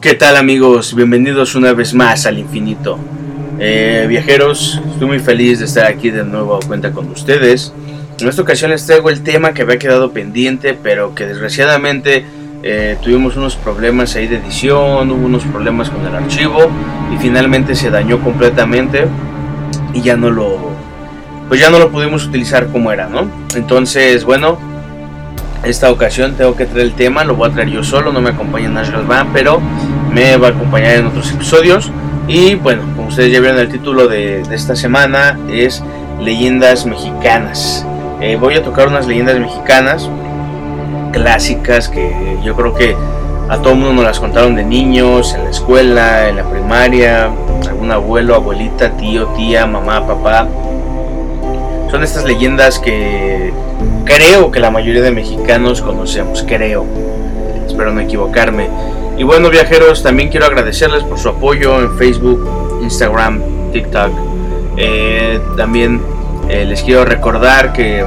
¿Qué tal amigos? Bienvenidos una vez más al infinito. Eh, viajeros, estoy muy feliz de estar aquí de nuevo a cuenta con ustedes. En esta ocasión les traigo el tema que había quedado pendiente, pero que desgraciadamente eh, tuvimos unos problemas ahí de edición, hubo unos problemas con el archivo y finalmente se dañó completamente y ya no lo, pues ya no lo pudimos utilizar como era, ¿no? Entonces, bueno, esta ocasión tengo que traer el tema, lo voy a traer yo solo, no me acompaña National Band, pero me va a acompañar en otros episodios. Y bueno, como ustedes ya vieron el título de, esta semana, es Leyendas Mexicanas. Eh, voy a tocar unas leyendas mexicanas clásicas que yo creo que a todo mundo nos las contaron de niños, en la escuela, en la primaria, algún abuelo, abuelita, tío, tía, mamá, papá. Son estas leyendas que creo que la mayoría de mexicanos conocemos, creo. Espero no equivocarme. Y bueno, viajeros, también quiero agradecerles por su apoyo en Facebook, Instagram, TikTok. Eh, también eh, les quiero recordar que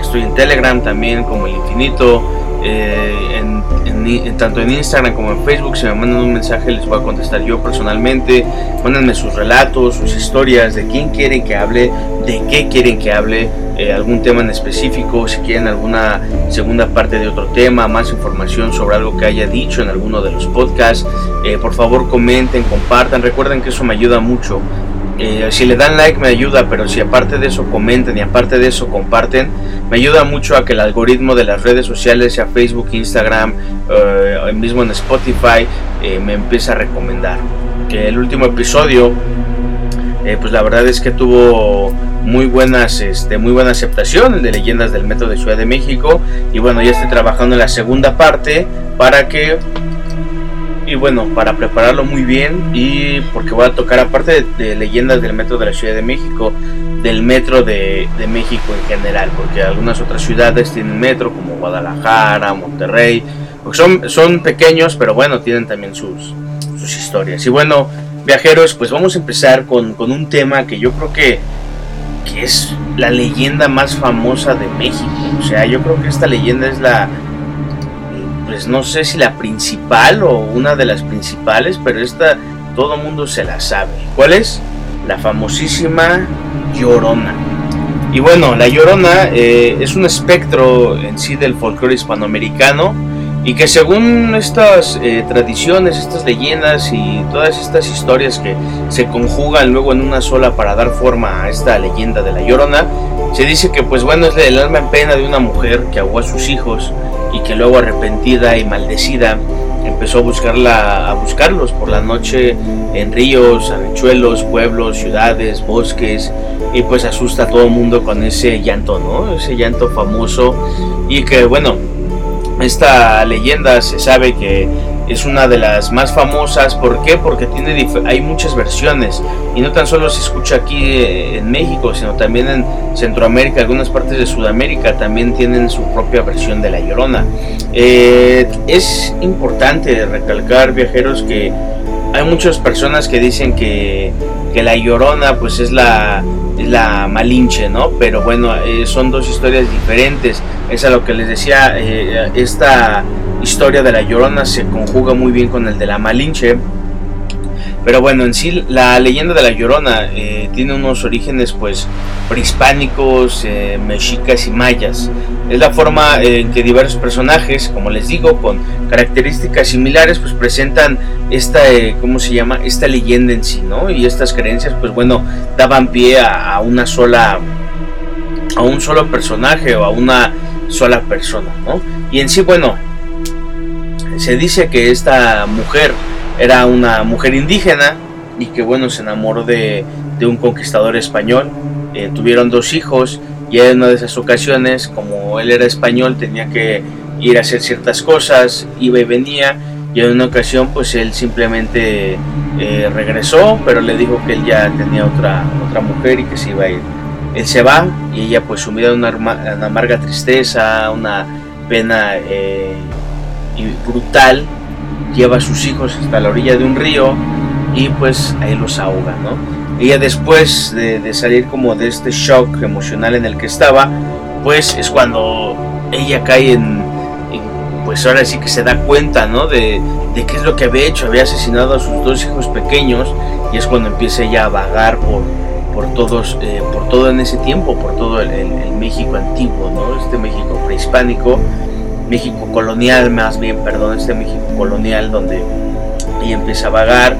estoy en Telegram también como el infinito. Eh, en, tanto en Instagram como en Facebook, si me mandan un mensaje les voy a contestar yo personalmente. Mándenme sus relatos, sus historias, de quién quieren que hable, de qué quieren que hable, eh, algún tema en específico, si quieren alguna segunda parte de otro tema, más información sobre algo que haya dicho en alguno de los podcasts. Eh, por favor comenten, compartan, recuerden que eso me ayuda mucho. Eh, si le dan like me ayuda, pero si aparte de eso comenten y aparte de eso comparten, me ayuda mucho a que el algoritmo de las redes sociales, sea Facebook, Instagram, eh, mismo en Spotify, eh, me empiece a recomendar. Que el último episodio, pues la verdad es que tuvo muy buenas, este, muy buena aceptación, el de leyendas del metro de Ciudad de México. Y bueno, ya estoy trabajando en la segunda parte para que y bueno, para prepararlo muy bien y porque voy a tocar aparte de, leyendas del metro de la Ciudad de México, del metro de, México en general, porque algunas otras ciudades tienen metro como Guadalajara, Monterrey, son, son pequeños, pero bueno, tienen también sus, sus historias. Y bueno, viajeros, pues vamos a empezar con, con un tema que yo creo que, que es la leyenda más famosa de México. O sea, yo creo que esta leyenda es la pues no sé si la principal o una de las principales, pero esta todo mundo se la sabe. ¿Cuál es? La famosísima Llorona. Y bueno, la Llorona eh, es un espectro en sí del folclore hispanoamericano y que según estas eh, tradiciones, estas leyendas y todas estas historias que se conjugan luego en una sola para dar forma a esta leyenda de la Llorona, se dice que pues bueno es el alma en pena de una mujer que ahogó a sus hijos y que luego arrepentida y maldecida empezó a buscarla a buscarlos por la noche en ríos, arrechuelos, pueblos, ciudades, bosques y pues asusta a todo el mundo con ese llanto, ¿no? Ese llanto famoso y que bueno, esta leyenda se sabe que es una de las más famosas. ¿Por qué? Porque tiene hay muchas versiones y no tan solo se escucha aquí eh, en México, sino también en Centroamérica, algunas partes de Sudamérica también tienen su propia versión de La Llorona. Eh, es importante recalcar, viajeros, que hay muchas personas que dicen que, que La Llorona pues es la, la Malinche, ¿no? Pero bueno, eh, son dos historias diferentes. Es a lo que les decía, esta historia de la Llorona se conjuga muy bien con el de la Malinche. Pero bueno, en sí la leyenda de la Llorona eh, tiene unos orígenes pues prehispánicos, eh, mexicas y mayas. Es la forma en que diversos personajes, como les digo, con características similares, pues presentan esta, eh, ¿cómo se llama? Esta leyenda en sí, ¿no? Y estas creencias, pues bueno, daban pie a, a una sola, a un solo personaje o a una sola persona, ¿no? Y en sí, bueno, se dice que esta mujer era una mujer indígena y que bueno se enamoró de, un conquistador español. Eh, tuvieron dos hijos y en una de esas ocasiones, como él era español, tenía que ir a hacer ciertas cosas, iba y venía. Y en una ocasión, pues él simplemente eh, regresó, pero le dijo que él ya tenía otra, otra mujer y que se iba a ir. Él se va y ella, pues sumida en una, amarga tristeza, una pena eh, brutal, lleva a sus hijos hasta la orilla de un río y pues ahí los ahoga, ¿no? Ella después de, salir como de este shock emocional en el que estaba, pues es cuando ella cae en, pues ahora sí que se da cuenta, ¿no? De, qué es lo que había hecho, había asesinado a sus dos hijos pequeños y es cuando empieza ella a vagar por, por todos, eh, por todo en ese tiempo, por todo el, México antiguo, ¿no? Este México prehispánico, México colonial más bien, perdón, este México colonial donde ella empieza a vagar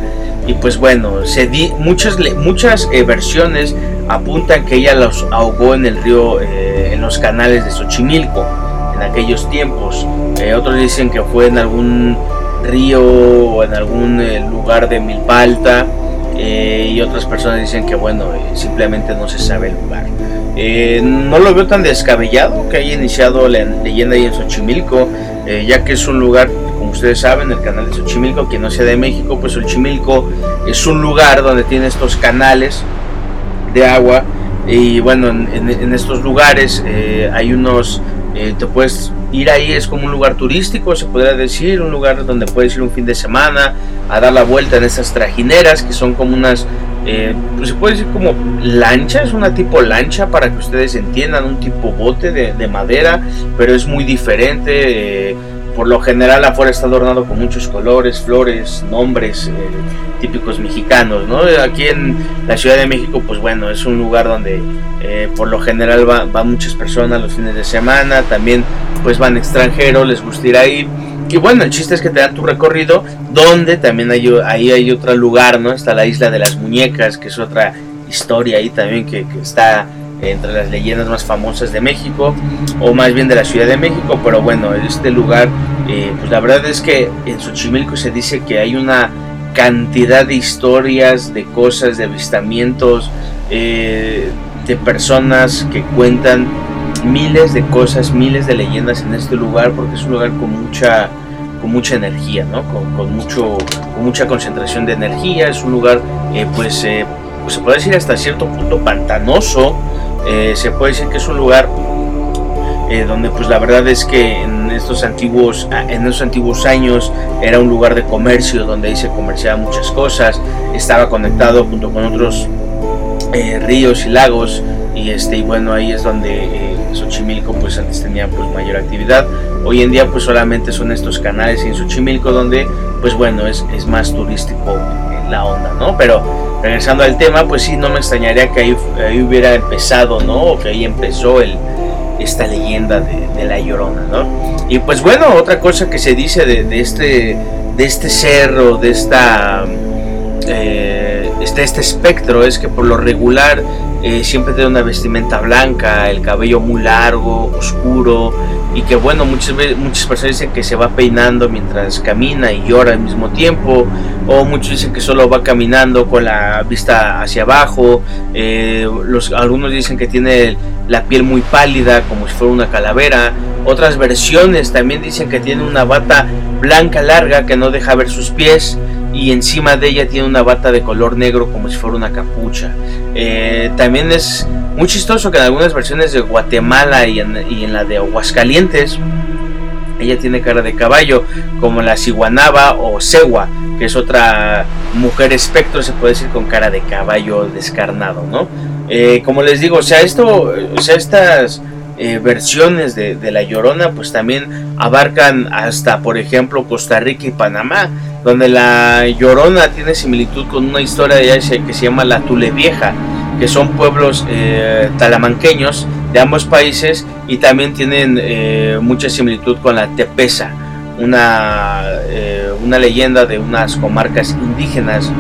y pues bueno, se di, muchas, muchas eh, versiones apuntan que ella los ahogó en el río, eh, en los canales de Xochimilco en aquellos tiempos. Eh, otros dicen que fue en algún río o en algún lugar de Milpalta. Y otras personas dicen que bueno, simplemente no se sabe el lugar. no lo veo tan descabellado que haya iniciado la leyenda ahí en Xochimilco, ya que es un lugar como ustedes saben, el canal de Xochimilco, que no sea de México, pues Xochimilco es un lugar donde tiene estos canales de agua y bueno, en, estos lugares eh, hay unos, eh, te puedes ir ahí, es como un lugar turístico, se podría decir, un lugar donde puedes ir un fin de semana a dar la vuelta en esas trajineras que son como unas, eh, pues se puede decir como lanchas, una tipo lancha para que ustedes entiendan, un tipo bote de, de madera, pero es muy diferente por lo general afuera está adornado con muchos colores, flores, nombres eh, típicos mexicanos, ¿no? Aquí en la Ciudad de México, pues bueno, es un lugar donde eh, por lo general van muchas personas los fines de semana, también pues van extranjeros, les gusta ir ahí. Y bueno, el chiste es que te dan tu recorrido, donde también hay, ahí hay otro lugar, ¿no? Está la isla de las muñecas, que es otra historia ahí también que está entre las leyendas más famosas de México, o más bien de la Ciudad de México, pero bueno, este lugar, eh, pues la verdad es que en Xochimilco se dice que hay una cantidad de historias, de cosas, de avistamientos, eh, de personas que cuentan miles de cosas, miles de leyendas en este lugar, porque es un lugar con mucha con mucha energía, ¿no? con, mucho, con mucha concentración de energía, es un lugar eh, pues, pues se puede decir hasta cierto punto pantanoso, eh, se puede decir que es un lugar eh, donde pues la verdad es que en estos antiguos en esos antiguos años era un lugar de comercio donde ahí se comerciaba muchas cosas. Estaba conectado junto con otros eh, ríos y lagos y este y bueno ahí es donde Xochimilco pues antes tenía pues mayor actividad. Hoy en día pues solamente son estos canales en Xochimilco donde pues bueno es, es más turístico la onda no pero regresando al tema, pues sí, no me extrañaría que ahí, hubiera empezado, ¿no? O que ahí empezó el, esta leyenda de, la Llorona, ¿no? Y pues bueno, otra cosa que se dice de, este, de este cerro, de esta... Eh, este, este espectro es que por lo regular eh, siempre tiene una vestimenta blanca, el cabello muy largo, oscuro, y que bueno, muchas, muchas personas dicen que se va peinando mientras camina y llora al mismo tiempo, o muchos dicen que solo va caminando con la vista hacia abajo, eh, algunos dicen que tiene la piel muy pálida como si fuera una calavera, otras versiones también dicen que tiene una bata blanca larga que no deja ver sus pies, y encima de ella tiene una bata de color negro como si fuera una capucha. Eh, también es muy chistoso que en algunas versiones de Guatemala y en, la de Aguascalientes ella tiene cara de caballo, como la ciguanaba o cegua, que es otra mujer espectro, se puede decir, con cara de caballo descarnado, ¿no? Eh, como les digo, o sea, esto, o sea, estas eh, versiones de, La Llorona, pues también abarcan hasta, por ejemplo, Costa Rica y Panamá, donde La Llorona tiene similitud con una historia de que se llama La Tule Vieja, que son pueblos eh, talamanqueños de ambos países y también tienen eh, mucha similitud con la Tepesa, una, una leyenda de unas comarcas indígenas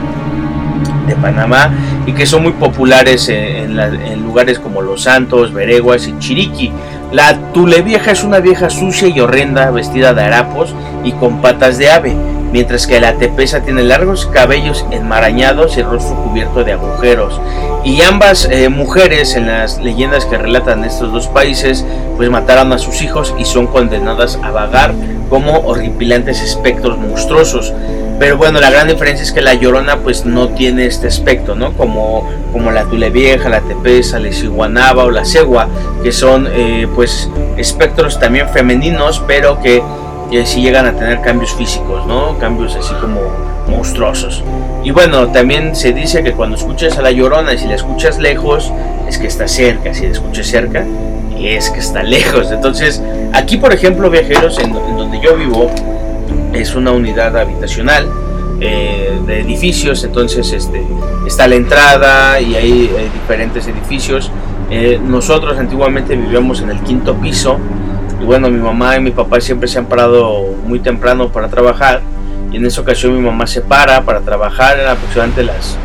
de Panamá y que son muy populares en, lugares como Los Santos, Vereguas y Chiriqui. La Tule Vieja es una vieja sucia y horrenda vestida de harapos y con patas de ave, mientras que la Tepesa tiene largos cabellos enmarañados y rostro cubierto de agujeros. Y ambas eh, mujeres en las leyendas que relatan estos dos países pues mataron a sus hijos y son condenadas a vagar como horripilantes espectros monstruosos. Pero bueno, la gran diferencia es que la Llorona pues no tiene este aspecto, ¿no? Como, como la Tule Vieja, la Tepesa, la Isiguanaba o la Segua, que son eh, pues espectros también femeninos, pero que sí llegan a tener cambios físicos, ¿no? Cambios así como monstruosos. Y bueno, también se dice que cuando escuchas a la Llorona y si la escuchas lejos, es que está cerca, si la escuchas cerca, es que está lejos. Entonces, Aquí, por ejemplo, viajeros, en, donde yo vivo, es una unidad habitacional eh, de edificios, entonces este, está la entrada y hay, diferentes edificios. Eh, nosotros antiguamente vivíamos en el quinto piso y bueno, mi mamá y mi papá siempre se han parado muy temprano para trabajar y en esa ocasión mi mamá se para para trabajar, en aproximadamente las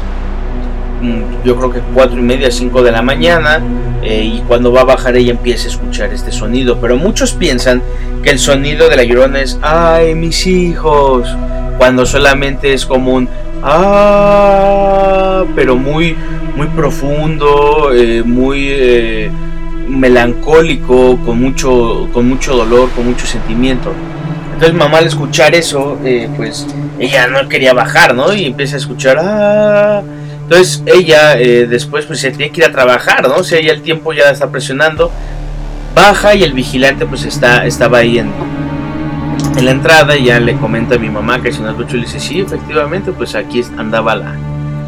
mm, yo creo que cuatro y media, 5 de la mañana, eh, y cuando va a bajar ella empieza a escuchar este sonido. Pero muchos piensan que el sonido de la llorona es, ay, mis hijos, cuando solamente es como un, ah, pero muy, muy profundo, eh, muy eh, melancólico, con mucho, con mucho dolor, con mucho sentimiento. Entonces mamá al escuchar eso, eh, pues ella no quería bajar, ¿no? Y empieza a escuchar, ah. Entonces ella después pues se tiene que ir a trabajar, ¿no? O sea, ya el tiempo ya está presionando. Baja y el vigilante pues está, estaba ahí en, la entrada y ya le comenta a mi mamá que si no escuchó, le dice, sí, efectivamente, pues aquí andaba la,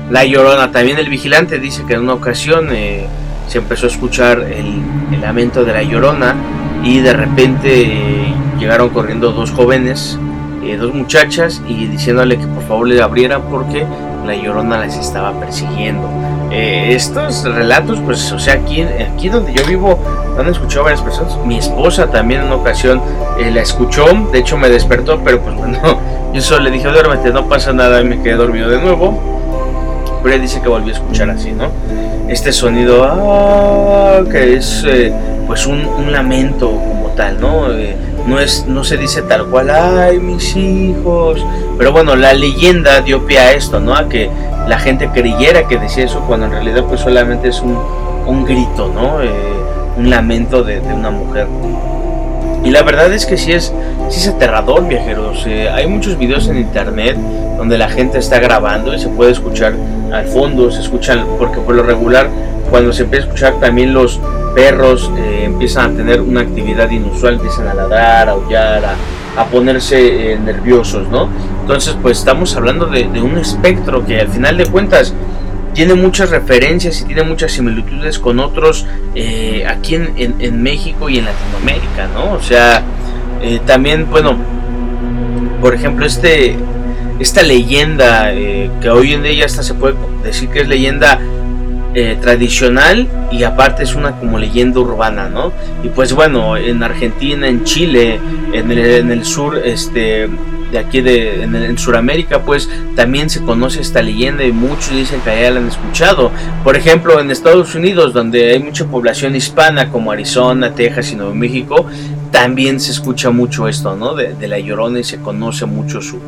la llorona. También el vigilante dice que en una ocasión eh, se empezó a escuchar el, lamento de la llorona y de repente eh, llegaron corriendo dos jóvenes, eh, dos muchachas y diciéndole que por favor le abrieran porque la llorona les estaba persiguiendo. estos relatos, pues, o sea, aquí, aquí donde yo vivo, han escuchado varias personas. Mi esposa también en una ocasión la escuchó, de hecho me despertó, pero pues bueno, yo solo le dije, duérmete, no pasa nada, y me quedé dormido de nuevo pero dice que volvió a escuchar así, ¿no? Este sonido, ah, que es eh, pues un, lamento como tal, ¿no? Eh, no, es, no se dice tal cual, ay, mis hijos. Pero bueno, la leyenda dio pie a esto, ¿no? A que la gente creyera que decía eso cuando en realidad pues solamente es un, un grito, ¿no? Eh, un lamento de, de una mujer. Y la verdad es que sí es, sí es aterrador, viajeros. Hay muchos videos en internet donde la gente está grabando y se puede escuchar al fondo, se escuchan, porque por lo regular, cuando se empieza a escuchar también los perros eh, empiezan a tener una actividad inusual, empiezan a ladrar, a aullar, a, ponerse eh, nerviosos, ¿no? Entonces, pues estamos hablando de, un espectro que al final de cuentas tiene muchas referencias y tiene muchas similitudes con otros eh, aquí en, México y en Latinoamérica, ¿no? O sea, también, bueno, por ejemplo, este, esta leyenda eh, que hoy en día hasta se puede decir que es leyenda tradicional y aparte es una como leyenda urbana, ¿no? Y pues bueno, en Argentina, en Chile, en el, en el sur, este de aquí de, en, Sudamérica, pues también se conoce esta leyenda y muchos dicen que ya la han escuchado. Por ejemplo, en Estados Unidos, donde hay mucha población hispana, como Arizona, Texas y Nuevo México, también se escucha mucho esto, ¿no? De, la llorona y se conoce mucho su,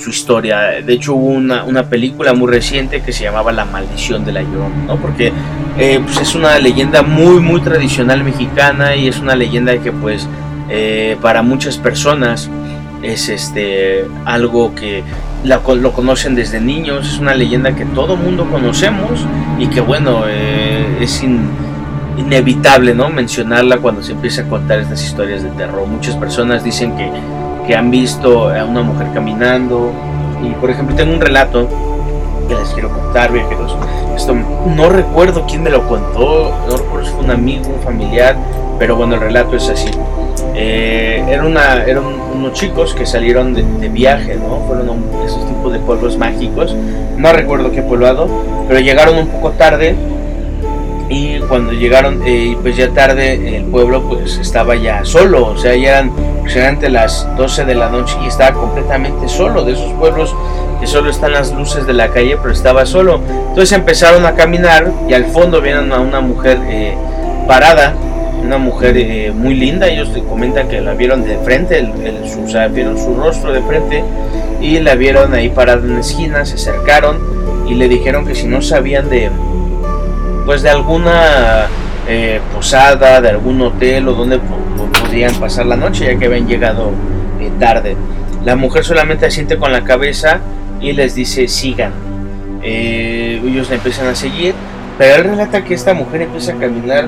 su historia. De hecho, hubo una, una, película muy reciente que se llamaba La Maldición de la Llorona, ¿no? Porque eh, pues es una leyenda muy, muy tradicional mexicana y es una leyenda que, pues, eh, para muchas personas es este algo que lo conocen desde niños, es una leyenda que todo mundo conocemos y que bueno, eh, es inevitable ¿no? mencionarla cuando se empieza a contar estas historias de terror. Muchas personas dicen que, que han visto a una mujer caminando y por ejemplo tengo un relato que les quiero contar, viajeros. Esto no recuerdo quién me lo contó, no recuerdo si fue un amigo, un familiar, pero bueno, el relato es así. Eh, eran unos chicos que salieron de, viaje, ¿no? Fueron esos tipos de pueblos mágicos. No recuerdo qué poblado, pero llegaron un poco tarde. Y cuando llegaron, eh, pues ya tarde, el pueblo pues estaba ya solo. O sea, ya eran aproximadamente las 12 de la noche y estaba completamente solo. De esos pueblos que solo están las luces de la calle, pero estaba solo. Entonces empezaron a caminar y al fondo vieron a una mujer eh, parada una mujer eh, muy linda, ellos te comentan que la vieron de frente, el, su, o sea, vieron su rostro de frente y la vieron ahí parada en la esquina, se acercaron y le dijeron que si no sabían de, pues de alguna eh, posada, de algún hotel o donde podrían pasar la noche, ya que habían llegado eh, tarde. La mujer solamente asiente con la cabeza y les dice sigan. ellos la empiezan a seguir, pero él relata que esta mujer empieza a caminar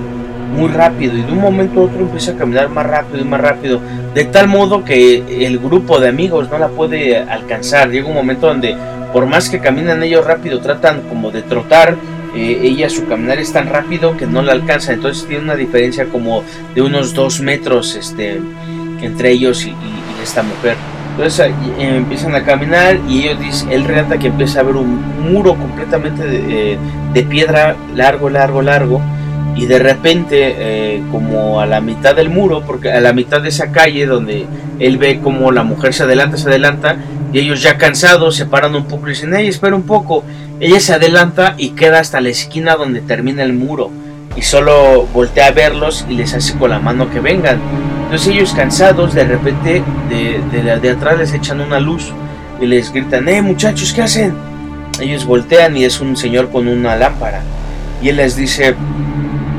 muy rápido y de un momento a otro empieza a caminar más rápido y más rápido, de tal modo que el grupo de amigos no la puede alcanzar. Llega un momento donde por más que caminan ellos rápido, tratan como de trotar eh, ella su caminar es tan rápido que no la alcanza, entonces tiene una diferencia como de unos dos metros este, entre ellos y, esta mujer. Entonces eh, empiezan a caminar y ellos dicen, él relata que empieza a ver un muro completamente de, de piedra largo, largo, largo y de repente eh, como a la mitad del muro, porque a la mitad de esa calle donde él ve como la mujer se adelanta, se adelanta, y ellos ya cansados se paran un poco y dicen, hey, espera un poco, ella se adelanta y queda hasta la esquina donde termina el muro, y solo voltea a verlos y les hace con la mano que vengan. Entonces ellos cansados, de repente de, de atrás les echan una luz y les gritan, eh muchachos, ¿qué hacen? Ellos voltean y es un señor con una lámpara. Y él les dice,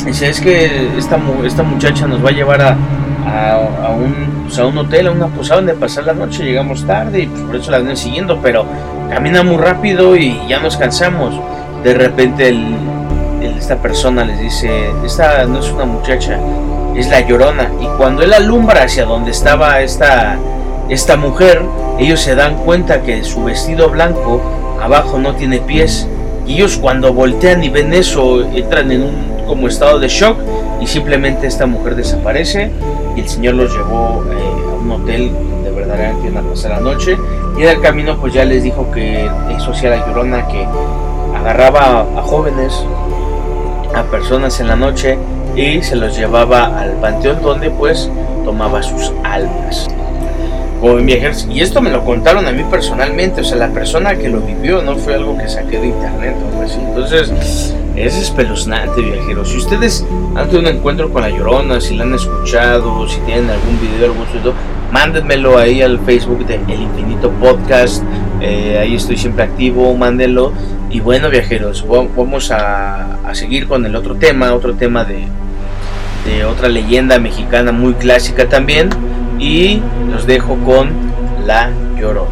Dice, es que esta, esta muchacha nos va a llevar a, a, un, pues, a un hotel, a una posada donde pasar la noche, llegamos tarde y pues por eso la vienen siguiendo, pero camina muy rápido y ya nos cansamos. De repente esta persona les dice, esta no es una muchacha, es la llorona. Y cuando él alumbra hacia donde estaba esta, esta mujer, ellos se dan cuenta que su vestido blanco abajo no tiene pies. Y ellos cuando voltean y ven eso, entran en un como estado de shock y simplemente esta mujer desaparece y el señor los llevó eh, a un hotel donde verdaderamente iban a pasar la noche y en el camino pues ya les dijo que eso hacía la llorona que agarraba a, jóvenes a personas en la noche y se los llevaba al panteón donde pues tomaba sus almas como en viajeros y esto me lo contaron a mí personalmente o sea la persona que lo vivió no fue algo que saqué de internet o así entonces es espeluznante, viajeros. Si ustedes han tenido un encuentro con la Llorona, si la han escuchado, si tienen algún video, algún video, mándenmelo ahí al Facebook de El Infinito Podcast. Eh, ahí estoy siempre activo, mándenlo. Y bueno, viajeros, vamos a, a seguir con el otro tema, otro tema de, de otra leyenda mexicana muy clásica también. Y los dejo con La Llorona.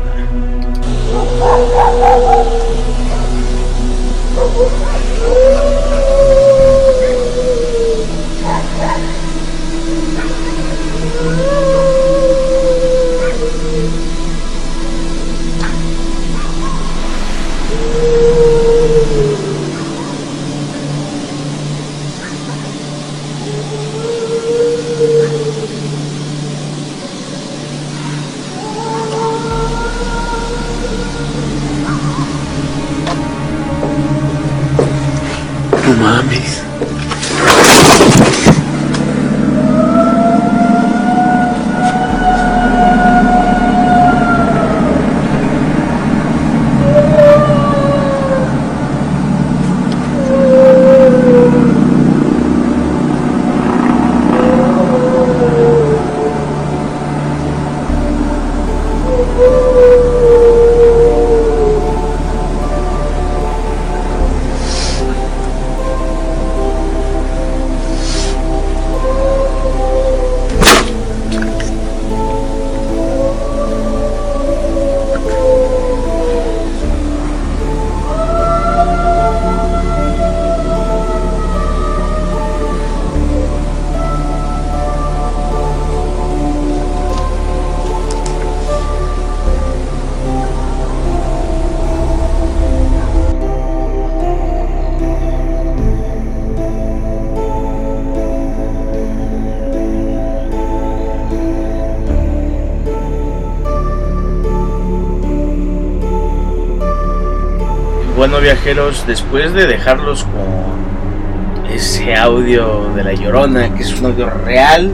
Bueno viajeros, después de dejarlos con ese audio de la llorona, que es un audio real,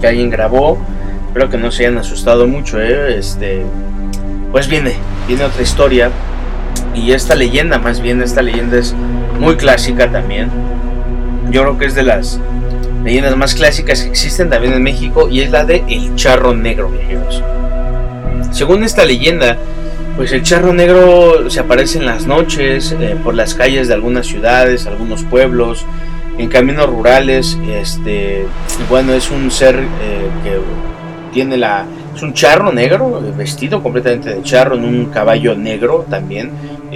que alguien grabó, espero que no se hayan asustado mucho, ¿eh? este, pues viene, viene otra historia, y esta leyenda, más bien esta leyenda es muy clásica también, yo creo que es de las leyendas más clásicas que existen también en México, y es la de El Charro Negro, viajeros. Según esta leyenda, pues el charro negro se aparece en las noches eh, por las calles de algunas ciudades, algunos pueblos, en caminos rurales. Este, bueno, es un ser eh, que tiene la, es un charro negro, eh, vestido completamente de charro, en un caballo negro también,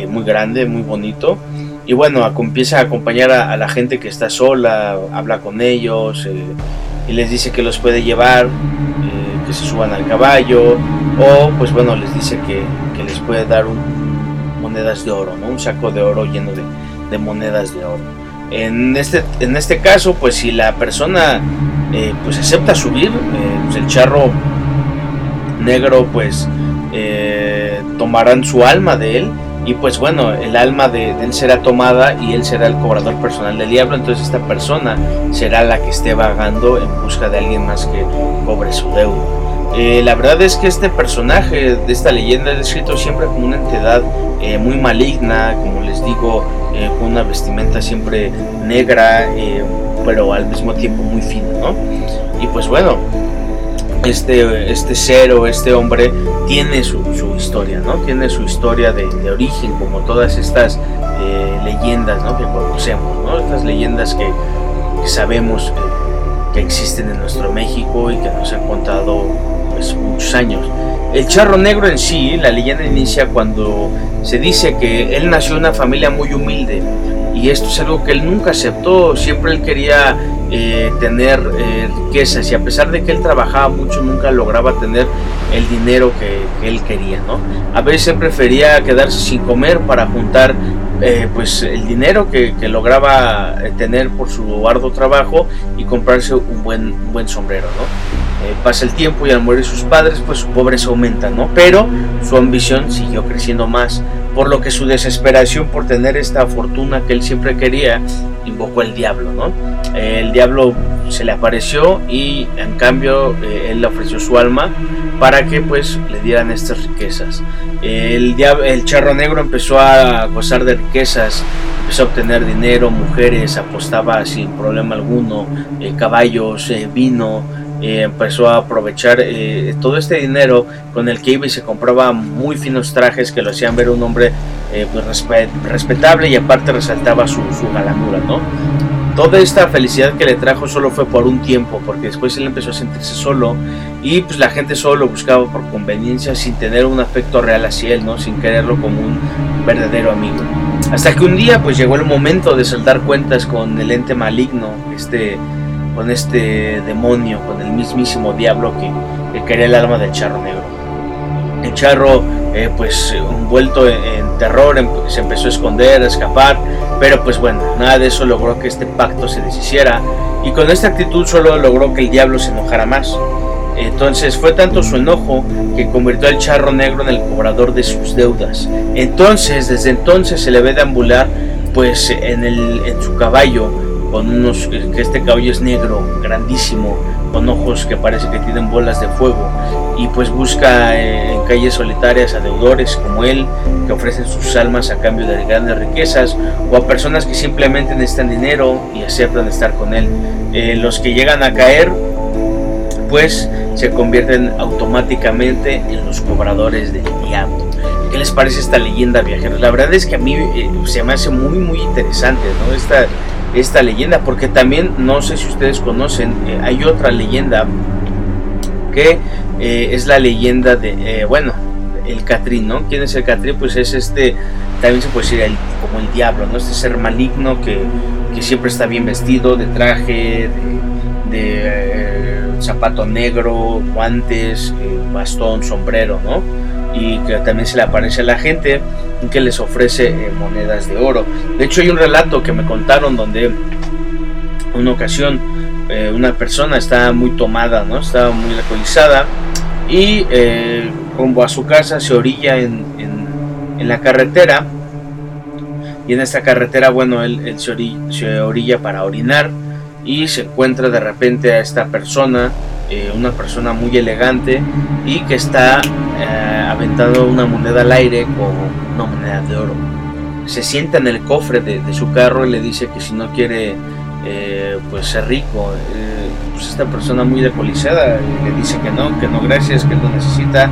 muy grande, muy bonito. Y bueno, empieza a acompañar a, la gente que está sola, habla con ellos y les dice que los puede llevar, que se suban al caballo, o pues bueno, les dice que, les puede dar un, monedas de oro, ¿no? un saco de oro lleno de, de monedas de oro. En este, en este caso, pues si la persona eh, pues acepta subir, eh, pues el charro negro pues eh, tomarán su alma de él y pues bueno, el alma de, él será tomada y él será el cobrador personal del diablo, entonces esta persona será la que esté vagando en busca de alguien más que cobre su deuda. La verdad es que este personaje de esta leyenda es descrito siempre como una entidad muy maligna, como les digo, con una vestimenta siempre negra, pero al mismo tiempo muy fino, ¿no? Y pues bueno, este, este ser o este hombre tiene su, historia, ¿no? Tiene su historia de, origen, como todas estas eh, leyendas, ¿no? Que conocemos, ¿no? Estas leyendas que, sabemos que existen en nuestro México y que nos han contado muchos años. El charro negro en sí, la leyenda inicia cuando se dice que él nació en una familia muy humilde y esto es algo que él nunca aceptó, siempre él quería eh, tener eh, riquezas y a pesar de que él trabajaba mucho nunca lograba tener el dinero que, él quería, ¿no? A veces prefería quedarse sin comer para juntar eh, pues el dinero que, lograba tener por su arduo trabajo y comprarse un buen, buen sombrero, ¿no? Pasa el tiempo y al morir sus padres pues su pobreza aumenta, ¿no? Pero su ambición siguió creciendo más por lo que su desesperación por tener esta fortuna que él siempre quería, invocó el diablo, ¿no? El diablo se le apareció y en cambio eh, él le ofreció su alma para que pues le dieran estas riquezas. El, el charro negro empezó a gozar de riquezas, empezó a obtener dinero, mujeres, apostaba sin problema alguno, eh, caballos, eh, vino, eh, empezó a aprovechar eh, todo este dinero con el que iba y se compraba muy finos trajes que lo hacían ver un hombre eh, pues respetable y aparte resaltaba su, su galanura, ¿no? Toda esta felicidad que le trajo solo fue por un tiempo, porque después él empezó a sentirse solo y pues la gente solo lo buscaba por conveniencia sin tener un afecto real hacia él, ¿no? Sin quererlo como un verdadero amigo. Hasta que un día pues llegó el momento de saldar cuentas con el ente maligno, este con este demonio, con el mismísimo diablo que, quería el alma del charro negro. El charro, eh, pues envuelto en, terror, em, se empezó a esconder, a escapar, pero pues bueno, nada de eso logró que este pacto se deshiciera y con esta actitud solo logró que el diablo se enojara más. Entonces fue tanto su enojo que convirtió al charro negro en el cobrador de sus deudas. Entonces, desde entonces se le ve deambular pues en, el, en su caballo con unos, que este caballo es negro, grandísimo, con ojos que parece que tienen bolas de fuego, y pues busca eh, en calles solitarias a deudores como él, que ofrecen sus almas a cambio de grandes riquezas, o a personas que simplemente necesitan dinero y aceptan estar con él. Eh, los que llegan a caer, pues se convierten automáticamente en los cobradores del diablo. ¿Qué les parece esta leyenda, viajeros? La verdad es que a mí eh, se me hace muy, muy interesante, ¿no? Esta, esta leyenda, porque también, no sé si ustedes conocen, eh, hay otra leyenda que eh, es la leyenda de, eh, bueno, el Catrín, ¿no? ¿Quién es el Catrín? Pues es este, también se puede decir como el diablo, ¿no? Este ser maligno que, que siempre está bien vestido, de traje, de, zapato negro, guantes, bastón, sombrero, ¿no? y que también se le aparece a la gente que les ofrece eh, monedas de oro. De hecho hay un relato que me contaron donde una ocasión eh, una persona estaba muy tomada, ¿no? estaba muy alcoholizada y eh, rumbo a su casa se orilla en, en, la carretera y en esta carretera bueno él, se, orilla, se orilla para orinar y se encuentra de repente a esta persona eh, una persona muy elegante y que está eh, aventando una moneda al aire con una moneda de oro. Se sienta en el cofre de, su carro y le dice que si no quiere eh, pues ser rico, pues esta persona muy decolizada le dice que no, que no gracias, que no necesita.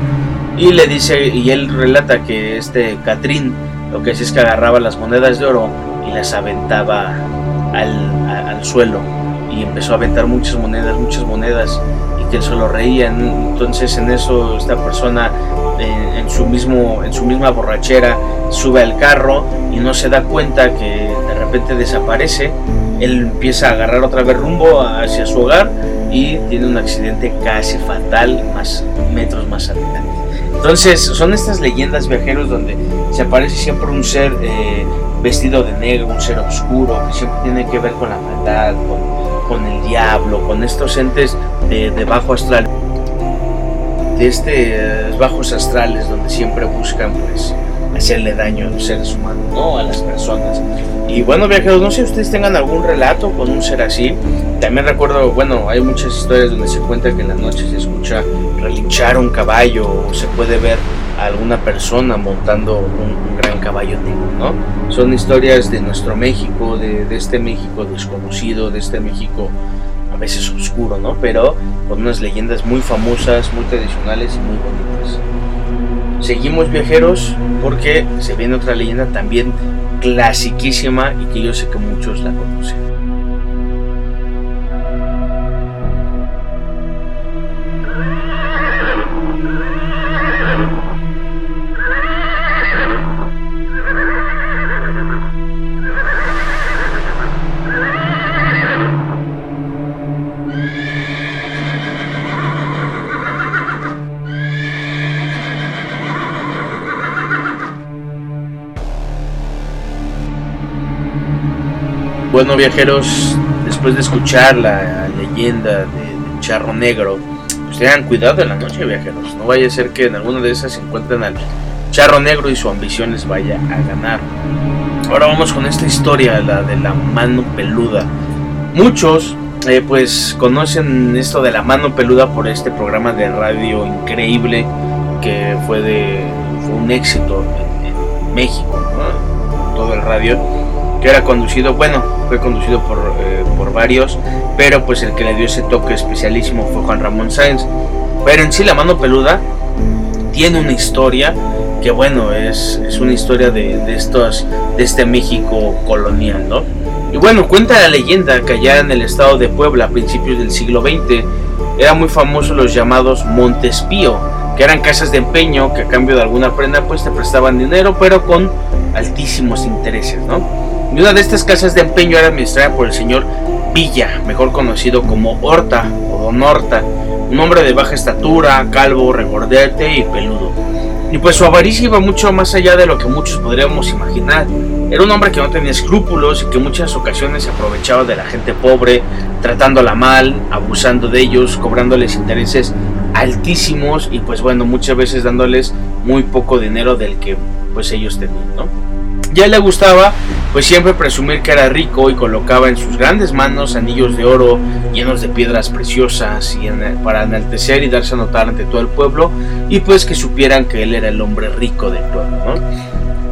Y le dice y él relata que este Catrín lo que hacía es que agarraba las monedas de oro y las aventaba al, al suelo. Y empezó a aventar muchas monedas, muchas monedas que él solo reía. Entonces en eso esta persona en, su mismo, en su misma borrachera sube al carro y no se da cuenta que de repente desaparece. Él empieza a agarrar otra vez rumbo hacia su hogar y tiene un accidente casi fatal más metros más adelante. Entonces, son estas leyendas viajeros donde se aparece siempre un ser eh, vestido de negro, un ser oscuro, que siempre tiene que ver con la maldad, con, el diablo, con estos entes de, bajo astral, de estos eh, bajos astrales donde siempre buscan pues hacerle daño a los seres humanos, ¿no? A las personas. Y bueno, viajeros, no sé si ustedes tengan algún relato con un ser así. También recuerdo, bueno, hay muchas historias donde se cuenta que en la noche se escucha relinchar un caballo o se puede ver a alguna persona montando un, gran caballo negro, ¿no? Son historias de nuestro México, de, de este México desconocido, de este México a veces oscuro, ¿no? Pero con unas leyendas muy famosas, muy tradicionales y muy bonitas. Seguimos viajeros porque se viene otra leyenda también clasiquísima y que yo sé que muchos la conocen. Bueno viajeros, después de escuchar la leyenda de, Charro Negro, pues tengan cuidado en la noche viajeros, no vaya a ser que en alguna de esas se encuentren al Charro Negro y su ambición les vaya a ganar. Ahora vamos con esta historia, la de la mano peluda. Muchos eh, pues conocen esto de la mano peluda por este programa de radio increíble que fue de un éxito en, México, todo el radio que era conducido, bueno, fue conducido por, eh, por varios, pero pues el que le dio ese toque especialísimo fue Juan Ramón Sáenz. Pero en sí la mano peluda tiene una historia que bueno, es, es una historia de, de, estos, de este México colonial, ¿no? Y bueno, cuenta la leyenda que allá en el estado de Puebla a principios del siglo XX eran muy famosos los llamados Montespío, que eran casas de empeño que a cambio de alguna prenda pues te prestaban dinero, pero con altísimos intereses, ¿no? Y una de estas casas de empeño era administrada por el señor Villa, mejor conocido como Horta o Don Horta, un hombre de baja estatura, calvo, regordete y peludo. Y pues su avaricia iba mucho más allá de lo que muchos podríamos imaginar. Era un hombre que no tenía escrúpulos y que en muchas ocasiones se aprovechaba de la gente pobre, tratándola mal, abusando de ellos, cobrándoles intereses altísimos y pues bueno, muchas veces dándoles muy poco dinero del que pues ellos tenían, ¿no? Ya le gustaba pues siempre presumir que era rico y colocaba en sus grandes manos anillos de oro llenos de piedras preciosas y para enaltecer y darse a notar ante todo el pueblo y pues que supieran que él era el hombre rico del pueblo.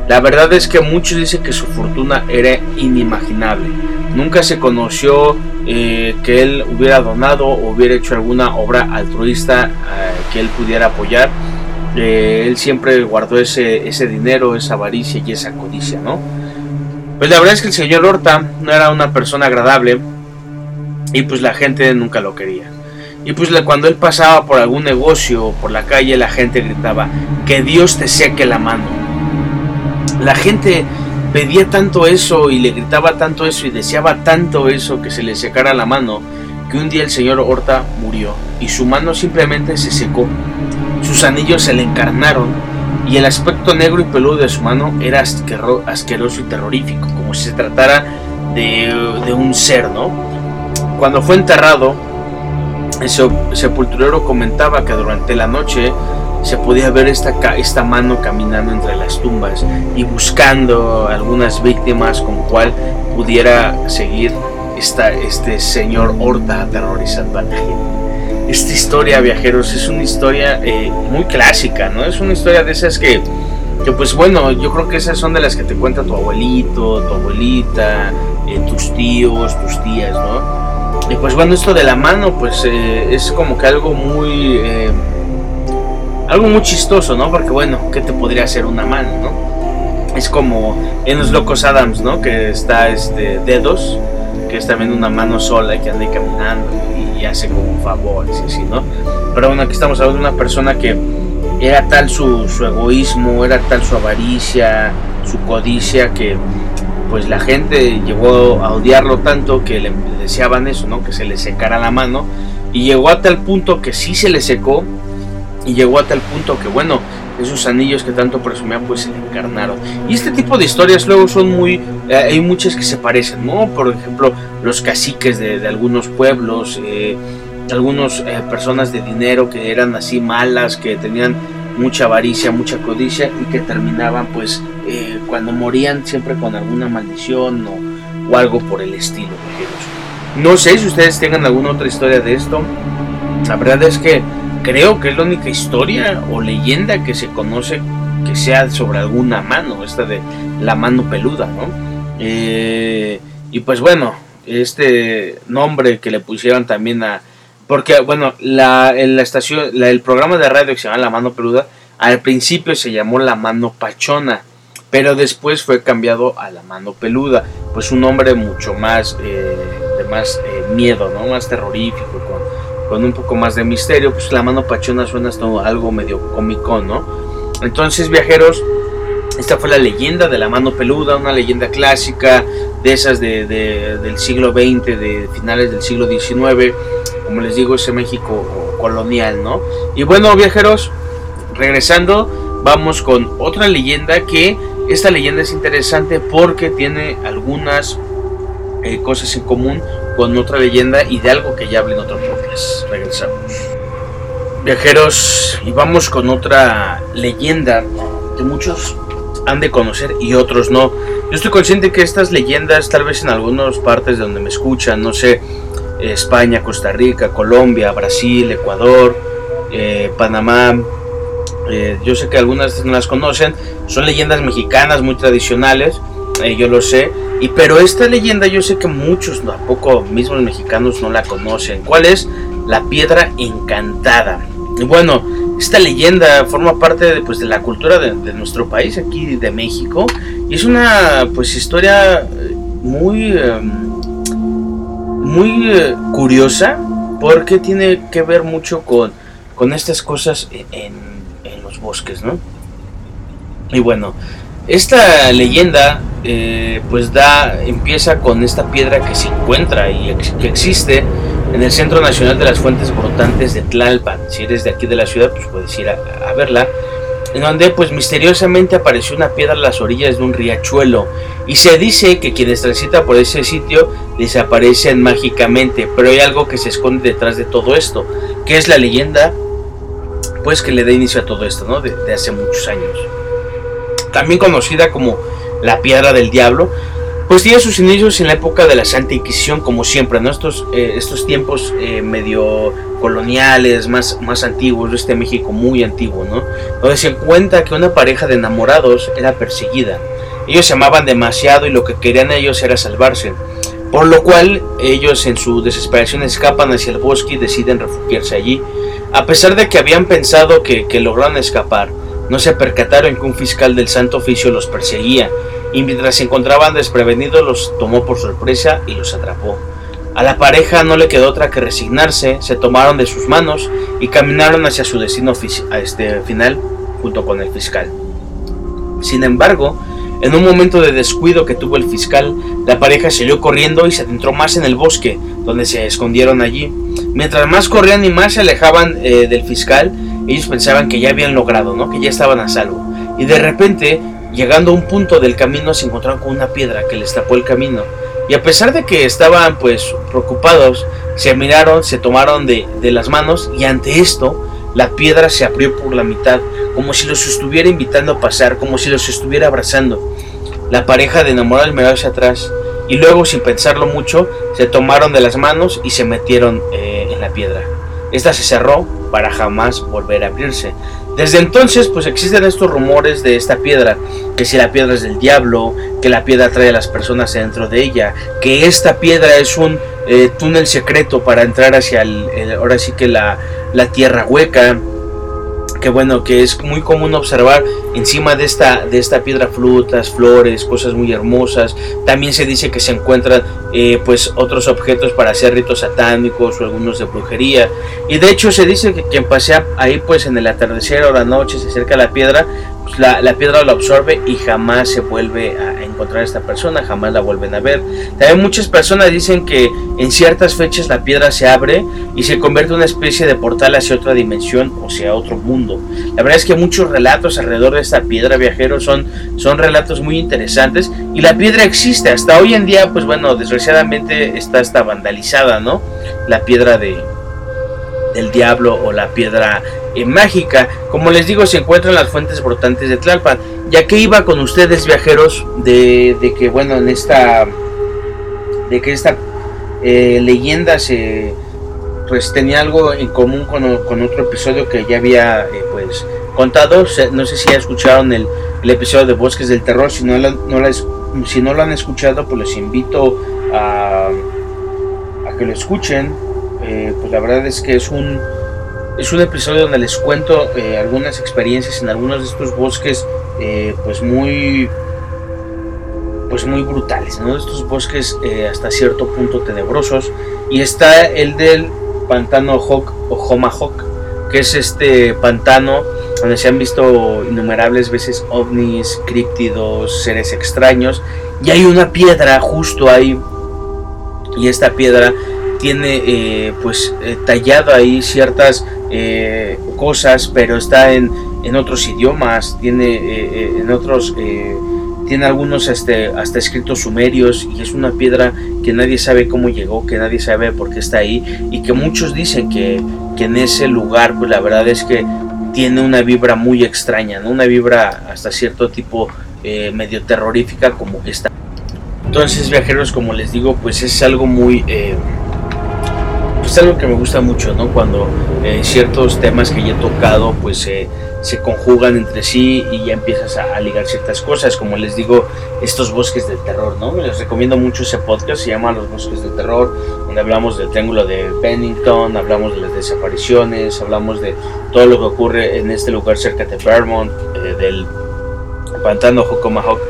La verdad es que muchos dicen que su fortuna era inimaginable. Nunca se conoció eh, que él hubiera donado o hubiera hecho alguna obra altruista eh, que él pudiera apoyar él siempre guardó ese, ese dinero, esa avaricia y esa codicia, ¿no? Pues la verdad es que el señor Horta no era una persona agradable y pues la gente nunca lo quería. Y pues cuando él pasaba por algún negocio por la calle, la gente gritaba, que Dios te seque la mano. La gente pedía tanto eso y le gritaba tanto eso y deseaba tanto eso que se le secara la mano, que un día el señor Horta murió y su mano simplemente se secó sus anillos se le encarnaron y el aspecto negro y peludo de su mano era asqueroso y terrorífico, como si se tratara de, un ser, ¿no? Cuando fue enterrado, el sepulturero comentaba que durante la noche se podía ver esta, mano caminando entre las tumbas y buscando algunas víctimas con cual pudiera seguir esta, este señor Horta aterrorizando a la gente esta historia, viajeros, es una historia eh, muy clásica, ¿no? Es una historia de esas que, que, pues bueno, yo creo que esas son de las que te cuenta tu abuelito, tu abuelita, eh, tus tíos, tus tías, ¿no? Y pues bueno, esto de la mano, pues eh, es como que algo muy... algo muy chistoso, ¿no? Porque bueno, ¿qué te podría hacer una mano, no? Es como en los locos Adams, ¿no? Que está este dedos, que es también una mano sola que anda caminando y hace como favores así, ¿no? Pero bueno, aquí estamos hablando de una persona que era tal su, su egoísmo, era tal su avaricia, su codicia, que pues la gente llegó a odiarlo tanto que le, deseaban eso, ¿no? Que se le secara la mano. Y llegó a tal punto que sí se le secó. Y llegó a tal punto que, bueno, esos anillos que tanto presumía pues se le encarnaron. Y este tipo de historias luego son muy, eh, hay muchas que se parecen, ¿no? Por ejemplo, los caciques de, algunos pueblos, eh, algunas eh, personas de dinero que eran así malas, que tenían mucha avaricia, mucha codicia y que terminaban pues cuando morían siempre con alguna maldición o, o algo por el estilo. No sé si ustedes tengan alguna otra historia de esto. La verdad es que creo que es la única historia o leyenda que se conoce que sea sobre alguna mano, esta de la mano peluda, ¿no? Eh, y pues bueno, este nombre que le pusieron también a... Porque bueno, la, la estación, el programa de radio que se llama La Mano Peluda, al principio se llamó La Mano Pachona, pero después fue cambiado a La Mano Peluda, pues un nombre mucho más, eh, de más eh, miedo, ¿no? Más terrorífico, con un poco más de misterio, pues la mano pachona suena hasta algo medio cómico, ¿no? Entonces, viajeros, esta fue la leyenda de la mano peluda, una leyenda clásica de esas de, del siglo XX, de finales del siglo XIX, como les digo, ese México colonial, ¿no? Y bueno, viajeros, regresando, vamos con otra leyenda que esta leyenda es interesante porque tiene algunas eh, cosas en común con otra leyenda y de algo que ya hablé en otro podcast. Regresamos. Viajeros, y vamos con otra leyenda que muchos han de conocer y otros no. Yo estoy consciente que estas leyendas, tal vez en algunas partes donde me escuchan, no sé, España, Costa Rica, Colombia, Brasil, Ecuador, eh, Panamá, eh, yo sé que algunas no las conocen, son leyendas mexicanas muy tradicionales, eh, yo lo sé, y pero esta leyenda yo sé que muchos, tampoco mismos mexicanos no la conocen. ¿Cuál es? La piedra encantada. Y bueno, esta leyenda forma parte de, pues, de la cultura de, nuestro país, aquí de México. Y es una pues historia eh, muy, em, muy eh, curiosa porque tiene que ver mucho con, con estas cosas en los bosques, ¿no? Y bueno, esta leyenda eh, pues da empieza con esta piedra que se encuentra y que existe en el Centro Nacional de las Fuentes Brotantes de Tlalpan. Si eres de aquí de la ciudad, pues puedes ir a, verla. En donde pues misteriosamente apareció una piedra a las orillas de un riachuelo. Y se dice que quienes transitan por ese sitio desaparecen mágicamente. Pero hay algo que se esconde detrás de todo esto. Que es la leyenda pues que le da inicio a todo esto, ¿no? de hace muchos años también conocida como la piedra del diablo, pues tiene sus inicios en la época de la Santa Inquisición, como siempre, en estos, eh, estos tiempos eh, medio coloniales, más, más antiguos, este México muy antiguo, ¿no? Donde se cuenta que una pareja de enamorados era perseguida. Ellos se amaban demasiado y lo que querían ellos era salvarse. Por lo cual ellos en su desesperación escapan hacia el bosque y deciden refugiarse allí. A pesar de que habían pensado que, que lograron escapar, no se percataron que un fiscal del Santo Oficio los perseguía y mientras se encontraban desprevenidos los tomó por sorpresa y los atrapó. A la pareja no le quedó otra que resignarse, se tomaron de sus manos y caminaron hacia su destino este final junto con el fiscal. Sin embargo, en un momento de descuido que tuvo el fiscal, la pareja salió corriendo y se adentró más en el bosque, donde se escondieron allí. Mientras más corrían y más se alejaban eh, del fiscal, ellos pensaban que ya habían logrado, ¿no? Que ya estaban a salvo. Y de repente, llegando a un punto del camino, se encontraron con una piedra que les tapó el camino. Y a pesar de que estaban pues preocupados, se miraron, se tomaron de, de las manos y ante esto la piedra se abrió por la mitad, como si los estuviera invitando a pasar, como si los estuviera abrazando. La pareja de enamorados miró hacia atrás y luego, sin pensarlo mucho, se tomaron de las manos y se metieron eh, en la piedra. Esta se cerró para jamás volver a abrirse. Desde entonces, pues existen estos rumores de esta piedra, que si la piedra es del diablo, que la piedra trae a las personas dentro de ella, que esta piedra es un eh, túnel secreto para entrar hacia el, ahora sí que la, la tierra hueca, que bueno, que es muy común observar encima de esta, de esta piedra frutas, flores, cosas muy hermosas. También se dice que se encuentran eh, pues otros objetos para hacer ritos satánicos o algunos de brujería. Y de hecho se dice que quien pasea ahí pues en el atardecer o la noche se acerca a la piedra, pues, la, la, piedra lo absorbe y jamás se vuelve a encontrar a esta persona, jamás la vuelven a ver. También muchas personas dicen que en ciertas fechas la piedra se abre y se convierte en una especie de portal hacia otra dimensión o sea otro mundo. La verdad es que muchos relatos alrededor de esta piedra viajero son, son relatos muy interesantes y la piedra existe. Hasta hoy en día, pues bueno, desgraciadamente está, está vandalizada, ¿no? La piedra de, del diablo o la piedra eh, mágica. Como les digo, se encuentran las fuentes brotantes de Tlalpan. Ya que iba con ustedes viajeros de, que, bueno, en esta, de que esta eh, leyenda se, pues tenía algo en común con, otro episodio que ya había, eh, pues, contado. No sé si ya escucharon el, episodio de Bosques del Terror. Si no, no si no lo han escuchado, pues les invito a, a que lo escuchen eh, pues la verdad es que es un, es un episodio donde les cuento eh, algunas experiencias en algunos de estos bosques eh, pues muy pues muy brutales, ¿no? Estos bosques hasta cierto punto tenebrosos. Y está el del pantano Hawk o Homahawk, que es este pantano donde se han visto innumerables veces ovnis, críptidos, seres extraños. Y hay una piedra justo ahí. Y esta piedra tiene eh, pues eh, tallado ahí ciertas eh, cosas, pero está en, en, otros idiomas, tiene en otros, tiene algunos este, hasta escritos sumerios y es una piedra que nadie sabe cómo llegó, que nadie sabe por qué está ahí y que muchos dicen que, que en ese lugar pues la verdad es que tiene una vibra muy extraña, una vibra hasta cierto tipo medio terrorífica como esta. Entonces viajeros como les digo pues es algo muy es algo que me gusta mucho, ¿no? Cuando eh, ciertos temas que ya he tocado, pues se conjugan entre sí y ya empiezas a, ligar ciertas cosas, como les digo, estos bosques del terror, ¿no? Les recomiendo mucho ese podcast, se llama Los Bosques del Terror, donde hablamos del Triángulo de Bennington, hablamos de las desapariciones, hablamos de todo lo que ocurre en este lugar cerca de Vermont, eh, del pantano Hockomahawk,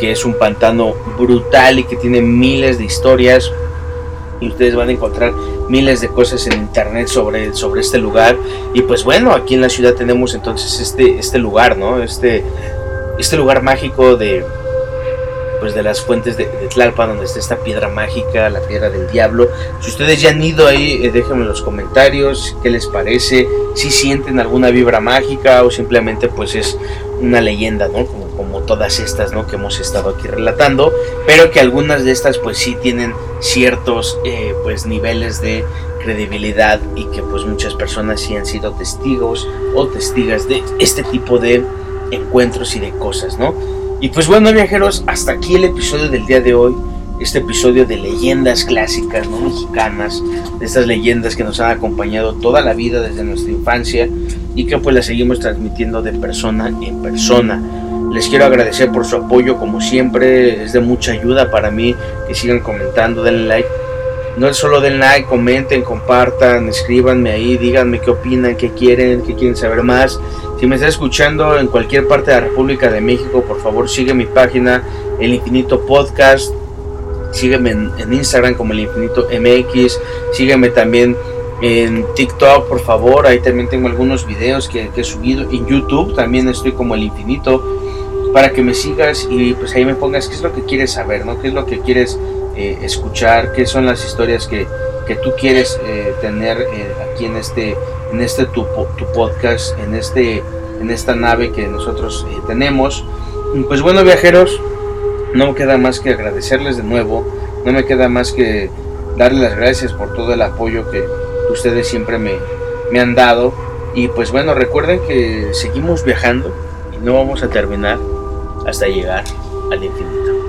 que es un pantano brutal y que tiene miles de historias y ustedes van a encontrar miles de cosas en internet sobre, sobre este lugar. Y pues bueno aquí en la ciudad tenemos entonces este, este lugar no este, este lugar mágico de pues de las fuentes de, Tlalpan donde está esta piedra mágica la piedra del diablo. Si ustedes ya han ido ahí eh, déjenme en los comentarios qué les parece si sienten alguna vibra mágica o simplemente pues es una leyenda no como, como todas estas no que hemos estado aquí relatando pero que algunas de estas pues sí tienen ciertos eh, pues niveles de credibilidad y que pues muchas personas sí han sido testigos o testigas de este tipo de encuentros y de cosas, ¿no? Y pues bueno viajeros, hasta aquí el episodio del día de hoy, este episodio de leyendas clásicas, ¿no? Mexicanas, de estas leyendas que nos han acompañado toda la vida desde nuestra infancia y que pues las seguimos transmitiendo de persona en persona. Les quiero agradecer por su apoyo, como siempre, es de mucha ayuda para mí que sigan comentando, denle like. No es solo den like, comenten, compartan, escríbanme ahí, díganme qué opinan, qué quieren, qué quieren saber más. Si me está escuchando en cualquier parte de la República de México, por favor sigue mi página, El Infinito Podcast. Sígueme en, Instagram como El Infinito MX. Sígueme también en TikTok, por favor. Ahí también tengo algunos videos que, que he subido. En YouTube también estoy como El Infinito para que me sigas y pues ahí me pongas qué es lo que quieres saber, ¿no? ¿Qué es lo que quieres eh, escuchar? ¿Qué son las historias que, que tú quieres eh, tener eh, aquí en este, en este tu, tu, podcast, en, este, en esta nave que nosotros tenemos? Pues bueno, viajeros, no me queda más que agradecerles de nuevo, no me queda más que darles las gracias por todo el apoyo que ustedes siempre me, me han dado. Y pues bueno, recuerden que seguimos viajando y no vamos a terminar hasta llegar al infinito.